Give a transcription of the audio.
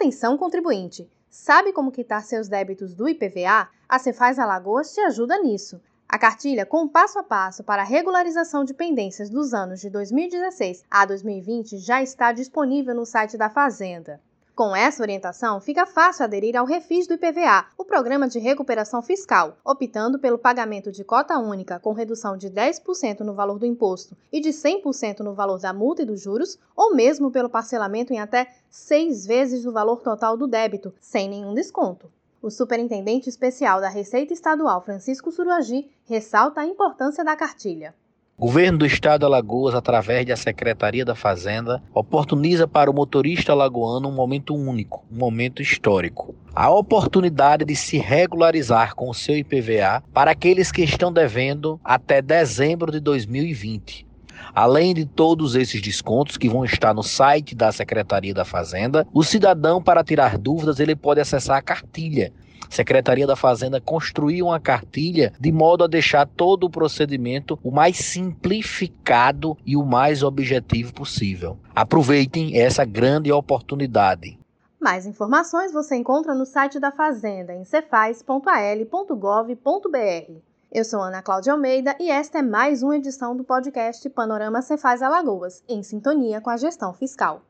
Atenção, contribuinte! Sabe como quitar seus débitos do IPVA? A Cefaz Alagoas te ajuda nisso. A cartilha com passo a passo para a regularização de pendências dos anos de 2016 a 2020 já está disponível no site da Fazenda. Com essa orientação, fica fácil aderir ao Refis do IPVA, o programa de recuperação fiscal, optando pelo pagamento de cota única com redução de 10% no valor do imposto e de 100% no valor da multa e dos juros, ou mesmo pelo parcelamento em até seis vezes o valor total do débito, sem nenhum desconto. O superintendente especial da Receita Estadual, Francisco Suruagi, ressalta a importância da cartilha. Governo do estado de Alagoas, através da Secretaria da Fazenda, oportuniza para o motorista alagoano um momento único, um momento histórico. A oportunidade de se regularizar com o seu IPVA para aqueles que estão devendo até dezembro de 2020. Além de todos esses descontos que vão estar no site da Secretaria da Fazenda, o cidadão, para tirar dúvidas, ele pode acessar a cartilha Secretaria da Fazenda construiu uma cartilha de modo a deixar todo o procedimento o mais simplificado e o mais objetivo possível. Aproveitem essa grande oportunidade. Mais informações você encontra no site da Fazenda em cefaz.al.gov.br. Eu sou Ana Cláudia Almeida e esta é mais uma edição do podcast Panorama Cefaz Alagoas, em sintonia com a gestão fiscal.